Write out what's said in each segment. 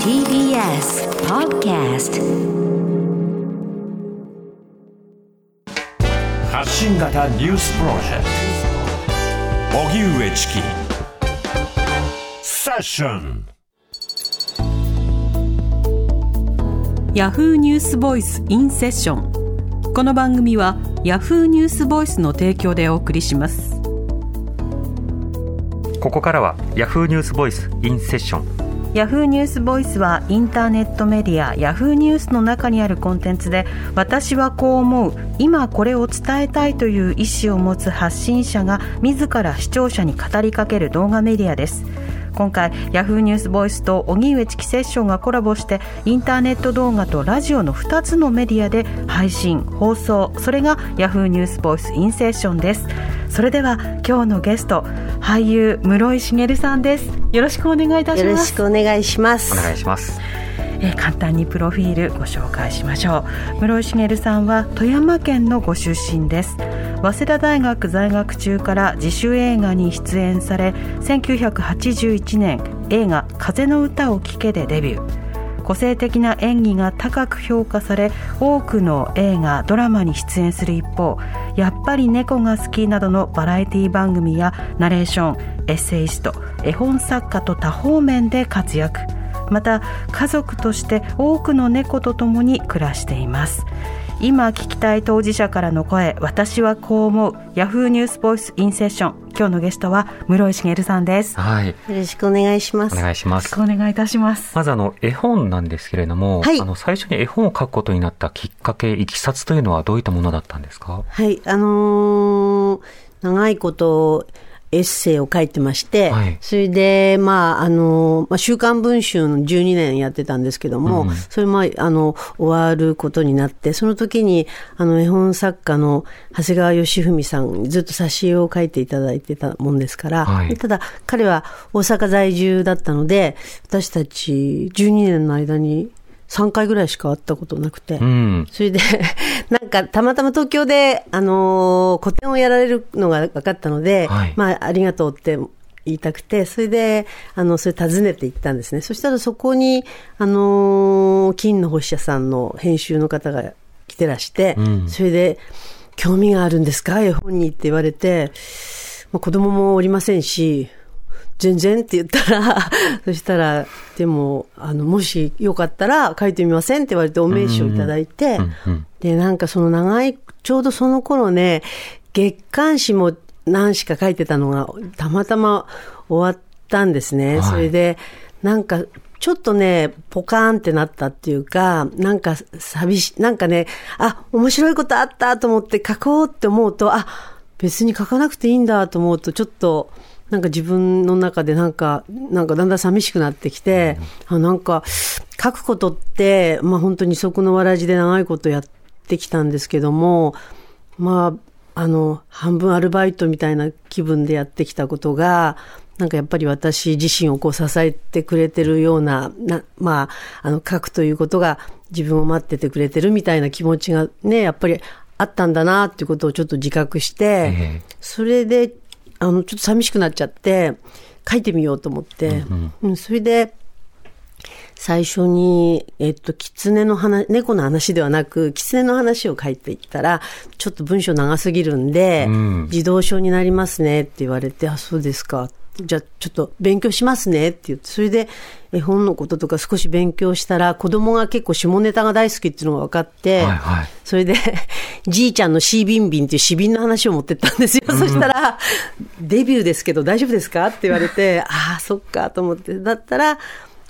TBS Podcast 発信型ニュースプロジェクト。荻上チキ。セッション。ヤフーニュースボイスインセッションこの番組はヤフーニュースボイスの提供でお送りしますここからはヤフーニュースボイスインセッションヤフーニュースボイスはインターネットメディアヤフーニュースの中にあるコンテンツで私はこう思う今これを伝えたいという意思を持つ発信者が自ら視聴者に語りかける動画メディアです。今回ヤフーニュースボイスと荻上チキセッションがコラボしてインターネット動画とラジオの2つのメディアで配信放送それがヤフーニュースボイスインセッションです。それでは今日のゲスト俳優室井茂さんです。よろしくお願いいたします。よろしくお願いします。お願いします。えー簡単にプロフィールご紹介しましょう。室井茂さんは富山県のご出身です。早稲田大学在学中から自主映画に出演され1981年映画「風の歌を聴け」でデビュー個性的な演技が高く評価され多くの映画ドラマに出演する一方やっぱり猫が好きなどのバラエティ番組やナレーションエッセイスト絵本作家と多方面で活躍。また家族として多くの猫と共に暮らしています。今聞きたい当事者からの声私はこう思う。ヤフーニュースボイスインセッション今日のゲストは室井茂さんです。よはい。よろしくお願いしまおす願いします。ろしくお願いいたします。まずあの絵本なんですけれども、はい。あの最初に絵本を書くことになったきっかけいきさつというのはどういったものだったんですか？はい。あのー長いことエッセイを書いてまして、はい。それで、まあ、あの、まあ、週刊文春の12年やってたんですけども、うんそれも、あの、終わることになって、その時に、あの、絵本作家の長谷川義文さんにずっと挿絵を書いていただいてたもんですから、はい。ただ、彼は大阪在住だったので、私たち12年の間に3回ぐらいしか会ったことなくて、うん。それで、なんか、たまたま東京で、あのー個展をやられるのが分かったので、はい。まあ、ありがとうって言いたくて、それで、あの、それ訪ねて行ったんですね。そしたらそこに、あのー金の星社さんの編集の方が来てらして、うん。それで、興味があるんですか？絵本にって言われて、まあ、子供もおりませんし、全然って言ったら、そしたら、でも、あの、もしよかったら書いてみませんって言われてお名刺をいただいて、で、なんかその長い、ちょうどその頃ね、月刊誌も何しか書いてたのが、たまたま終わったんですね。はいそれで、なんか、ちょっとね、ポカーンってなったっていうか、なんか寂しい、なんかね、あ、面白いことあったと思って書こうって思うと、あ、別に書かなくていいんだと思うと、ちょっと、なんか自分の中でなんか、なんかだんだん寂しくなってきて、あなんか、書くことって、まあ本当にそこのわらじで長いことやってきたんですけども、まあ、あの、半分アルバイトみたいな気分でやってきたことが、なんかやっぱり私自身をこう支えてくれてるような、なまあ、あの、書くということが自分を待っててくれてるみたいな気持ちがね、やっぱりあったんだなっていうことをちょっと自覚して、ええ。それで、あの、ちょっと寂しくなっちゃって、書いてみようと思って、うんそれで、最初に、えっと、狐の話、猫の話ではなく、狐の話を書いていったら、ちょっと文章長すぎるんで、うん。児童書になりますねって言われて、あ、そうですか。じゃあ、ちょっと勉強しますねって言って、それで絵本のこととか少し勉強したら、子供が結構下ネタが大好きっていうのが分かって、はいはいそれで、じいちゃんのシービンビンっていう詩瓶の話を持ってったんですよ。そしたら、デビューですけど大丈夫ですかって言われて、ああ、そっかと思って。だったら、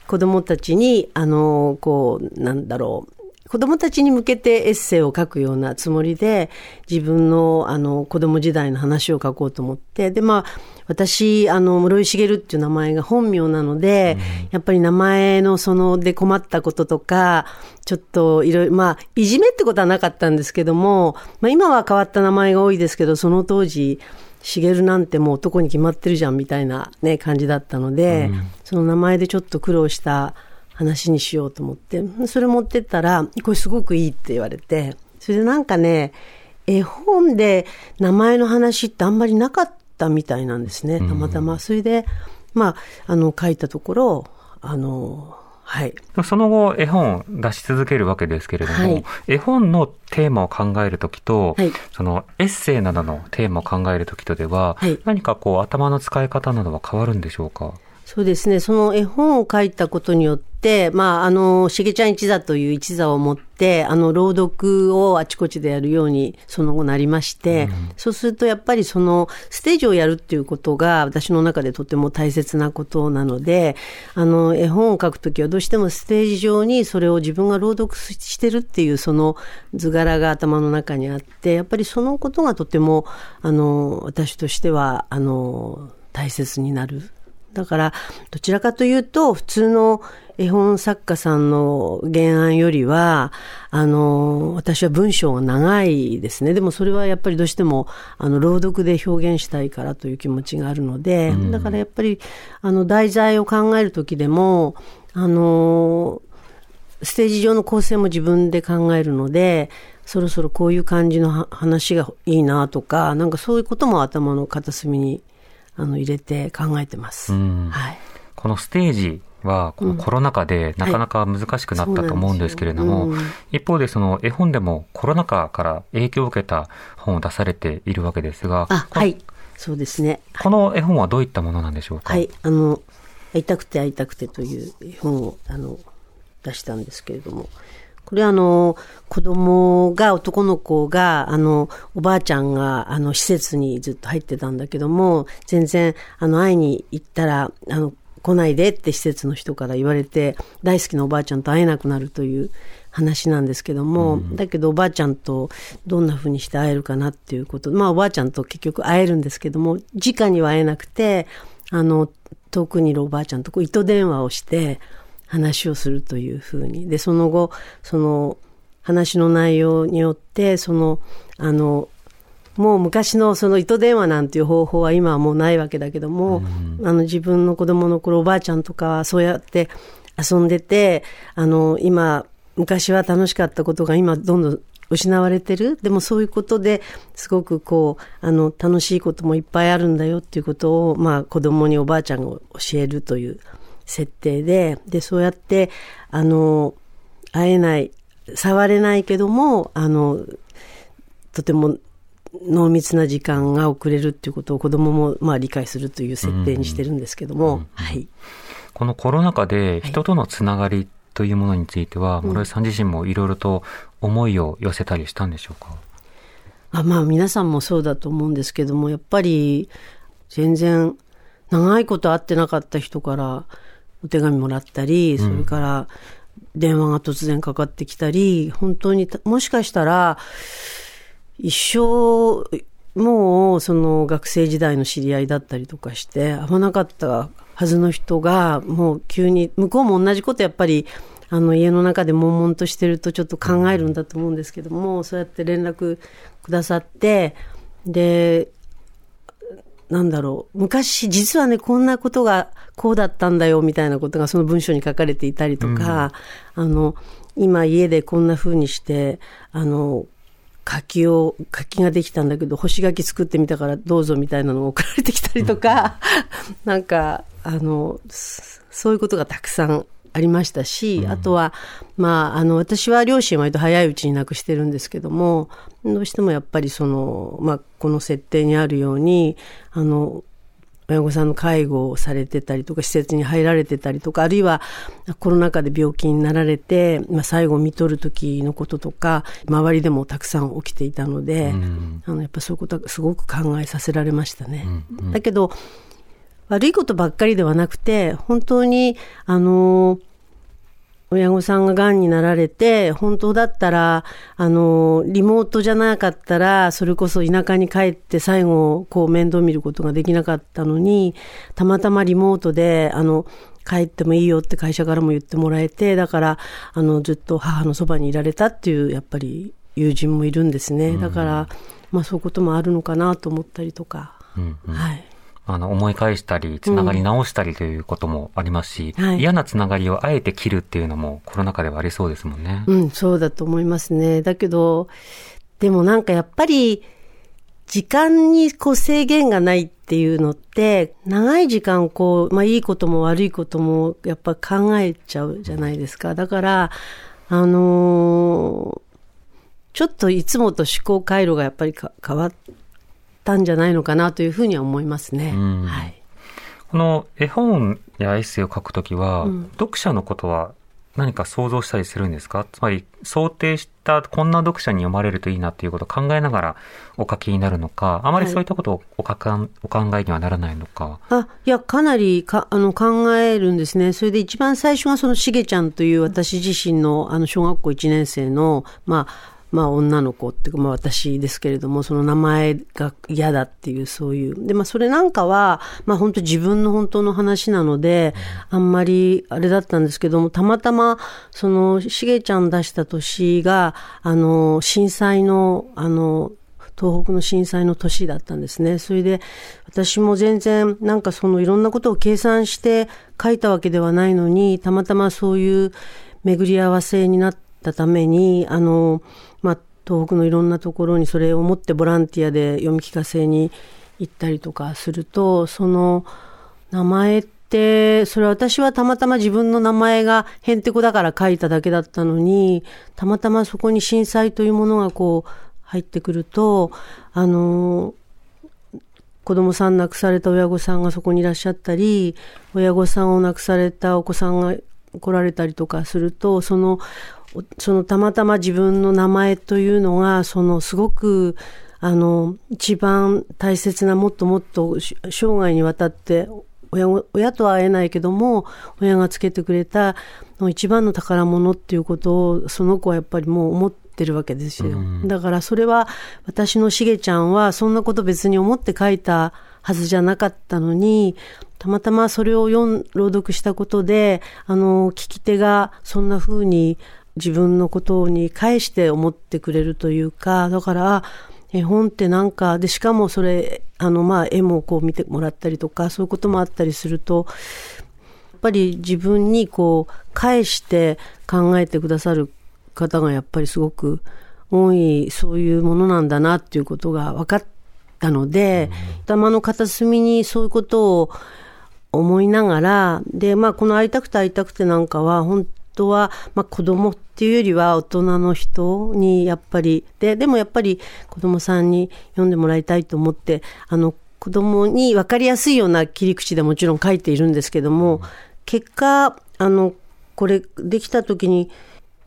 子供たちに、あの、こう、なんだろう。子供たちに向けてエッセイを書くようなつもりで、自分の、あの、子供時代の話を書こうと思って、で、まあ、私、あの、室井茂っていう名前が本名なので、やっぱり名前のその、で困ったこととか、ちょっといろいろ、まあ、いじめってことはなかったんですけども、まあ、今は変わった名前が多いですけど、その当時、茂なんてもう男に決まってるじゃんみたいなね、感じだったので、その名前でちょっと苦労した話にしようと思って、それ持ってったら、これすごくいいって言われて、それでなんかね、絵本で名前の話ってあんまりなかったみたいなんですね、たまたま。それで、まあ、あの、書いたところ、あの、はい。その後、絵本を出し続けるわけですけれども、はい。絵本のテーマを考えるときと、はい。そのエッセイなどのテーマを考えるときとでは、はい。何かこう頭の使い方などは変わるんでしょうか？そうですね。その絵本を書いたことによって、まあ、あの、しげちゃん一座という一座を持って、あの、朗読をあちこちでやるように、その後なりまして、そうすると、やっぱりその、ステージをやるっていうことが、私の中でとても大切なことなので、あの、絵本を書くときは、どうしてもステージ上にそれを自分が朗読してるっていう、その図柄が頭の中にあって、やっぱりそのことがとても、あの、私としては、あの、大切になる。だから、どちらかというと、普通の絵本作家さんの原案よりは、あの、私は文章が長いですね。でもそれはやっぱりどうしても、あの、朗読で表現したいからという気持ちがあるので、だからやっぱり、あの、題材を考えるときでも、あの、ステージ上の構成も自分で考えるので、そろそろこういう感じのは話がいいなとか、なんかそういうことも頭の片隅にあの入れて考えてます。うんはい。このステージは、このコロナ禍でなかなか難しくなったと思うんですけれども、一方でその絵本でもコロナ禍から影響を受けた本を出されているわけですが、はい。そうですね。この絵本はどういったものなんでしょうか？はい。あの、会いたくて会いたくてという絵本をあの出したんですけれども、これはあの、子供が、男の子が、あの、おばあちゃんが、あの、施設にずっと入ってたんだけども、全然、あの、会いに行ったら、あの、来ないでって施設の人から言われて、大好きなおばあちゃんと会えなくなるという話なんですけども、だけどおばあちゃんとどんな風にして会えるかなっていうこと、まあおばあちゃんと結局会えるんですけども、直には会えなくて、あの、遠くにいるおばあちゃんとこう糸電話をして話をするというふうに。で、その後、その話の内容によって、その、あの、もう昔のその糸電話なんていう方法は今はもうないわけだけども、あの自分の子供の頃おばあちゃんとかはそうやって遊んでて、あの今、昔は楽しかったことが今どんどん失われてる。でもそういうことですごくこう、あの楽しいこともいっぱいあるんだよっていうことを、まあ子供におばあちゃんが教えるという設定で、で、そうやって、あの、会えない、触れないけども、あの、とても濃密な時間が遅れるっていうことを子供もまあ理解するという設定にしてるんですけども、はい。このコロナ禍で人とのつながりというものについては、室井さん自身もいろいろと思いを寄せたりしたんでしょうか？あまあ皆さんもそうだと思うんですけども、やっぱり全然長いこと会ってなかった人からお手紙もらったり、それから電話が突然かかってきたり、本当にたもしかしたら一生もうその学生時代の知り合いだったりとかして会わなかったはずの人がもう急に向こうも同じことやっぱりあの家の中で悶々としてるとちょっと考えるんだと思うんですけどもそうやって連絡くださってでなんだろう。昔実はねこんなことがこうだったんだよみたいなことがその文章に書かれていたりとか、あの今家でこんな風にしてあの柿を、柿ができたんだけど、干し柿作ってみたからどうぞみたいなのが送られてきたりとか、なんか、あの、そそういうことがたくさんありましたし、あとは、まあ、あの、私は両親割と早いうちに亡くしてるんですけども、どうしてもやっぱりその、まあ、この設定にあるように、あの、親御さんの介護をされてたりとか、施設に入られてたりとか、あるいはコロナ禍で病気になられて、まあ、最後を見とる時のこととか、周りでもたくさん起きていたので、あのやっぱそういうことはすごく考えさせられましたね。だけど、悪いことばっかりではなくて、本当に、あの、親御さんが癌になられて、本当だったら、あの、リモートじゃなかったら、それこそ田舎に帰って最後、こう面倒見ることができなかったのに、たまたまリモートで、あの、帰ってもいいよって会社からも言ってもらえて、だから、あの、ずっと母のそばにいられたっていう、やっぱり友人もいるんですね。だから、まあそういうこともあるのかなと思ったりとか。うんうんはい。あの、思い返したり、つながり直したりということもありますし、はい嫌なつながりをあえて切るっていうのもコロナ禍ではありそうですもんね。うん、そうだと思いますね。だけど、でもなんかやっぱり、時間にこう制限がないっていうのって、長い時間こう、まあいいことも悪いこともやっぱ考えちゃうじゃないですか。だから、あのーちょっといつもと思考回路がやっぱりか変わったんじゃないのかなというふうには思いますね。うんはい。この絵本やエッセイを書くときは、うん読者のことは何か想像したりするんですか？つまり想定したこんな読者に読まれるといいなっていうことを考えながらお書きになるのか、あまりそういったことをお書かんお考えにはならないのか？あ、いや、かなりか、あの、考えるんですね。それで一番最初がそのしげちゃんという私自身の、あの、小学校1年生の、まあ、まあ、女の子っていうか、まあ、私ですけれども、その名前が嫌だっていう、そういう。で、まあ、それなんかは、まあ、本当自分の本当の話なので、あんまり、あれだったんですけども、たまたま、その、しげちゃん出した年が、あの、震災の、あの、東北の震災の年だったんですね。それで、私も全然、なんかそのいろんなことを計算して書いたわけではないのに、たまたまそういう巡り合わせになったために、あの、東北のいろんなところにそれを持ってボランティアで読み聞かせに行ったりとかすると、その名前って、それは私はたまたま自分の名前がへんてこだから書いただけだったのに、たまたまそこに震災というものがこう入ってくると、あの、子供さん亡くされた親御さんがそこにいらっしゃったり、親御さんを亡くされたお子さんが来られたりとかすると、その、そのたまたま自分の名前というのが、そのすごく、あの、一番大切な、もっともっとし生涯にわたって、親ご親とは会えないけども、親がつけてくれたの一番の宝物っていうことを、その子はやっぱりもう思ってるわけですよ。だからそれは、私のしげちゃんは、そんなこと別に思って書いたはずじゃなかったのに、たまたまそれを読ん朗読したことで、あの、聞き手がそんな風に自分のことに返して思ってくれるというか、だから、絵本ってなんか、で、しかもそれ、あの、まあ、絵もこう見てもらったりとか、そういうこともあったりすると、やっぱり自分にこう、返して考えてくださる方がやっぱりすごく多い、そういうものなんだなっていうことが分かったので、頭の片隅にそういうことを思いながら、で、まあ、この会いたくて会いたくてなんかは、本当は、まあ、子供っていうよりは大人の人にやっぱり、で、でもやっぱり子供さんに読んでもらいたいと思って、あの、子供に分かりやすいような切り口でもちろん書いているんですけども、結果、あの、これできた時に、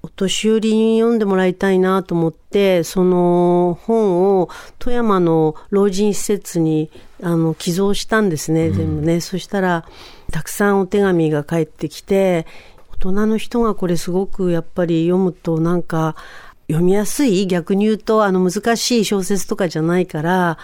お年寄りに読んでもらいたいなと思って、その本を富山の老人施設にあの寄贈したんですね、全部ね。そしたら、たくさんお手紙が返ってきて、大大人の人がこれすごくやっぱり読むとなんか読みやすい逆に言うとあの難しい小説とかじゃないから、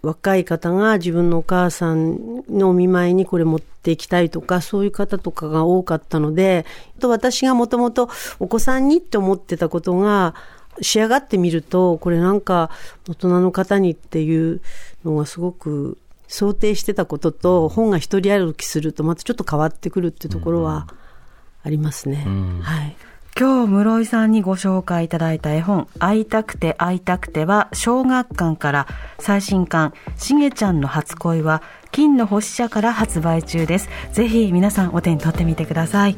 若い方が自分のお母さんのお見舞いにこれ持っていきたいとか、そういう方とかが多かったので、と私がもともとお子さんにって思ってたことが、仕上がってみると、これなんか大人の方にっていうのがすごく想定してたことと、本が一人歩きするとまたちょっと変わってくるってところはありますね。はい。今日室井さんにご紹介いただいた絵本「会いたくて会いたくて」は小学館から最新刊「しげちゃんの初恋」は金の星社から発売中ですぜひ皆さんお手に取ってみてください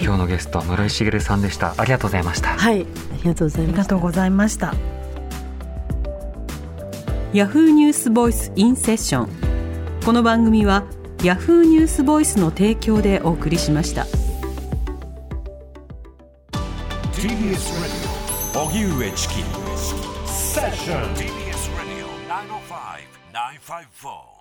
今日のゲスト、室井茂さんでした。ありがとうございました。はい。ありがとうございあります。がとうございましたヤフーニュースボイスインセッションこの番組はヤフーニュースボイスの提供でお送りしました。TBS Radio 荻上チキセッション TBS Radio 905 954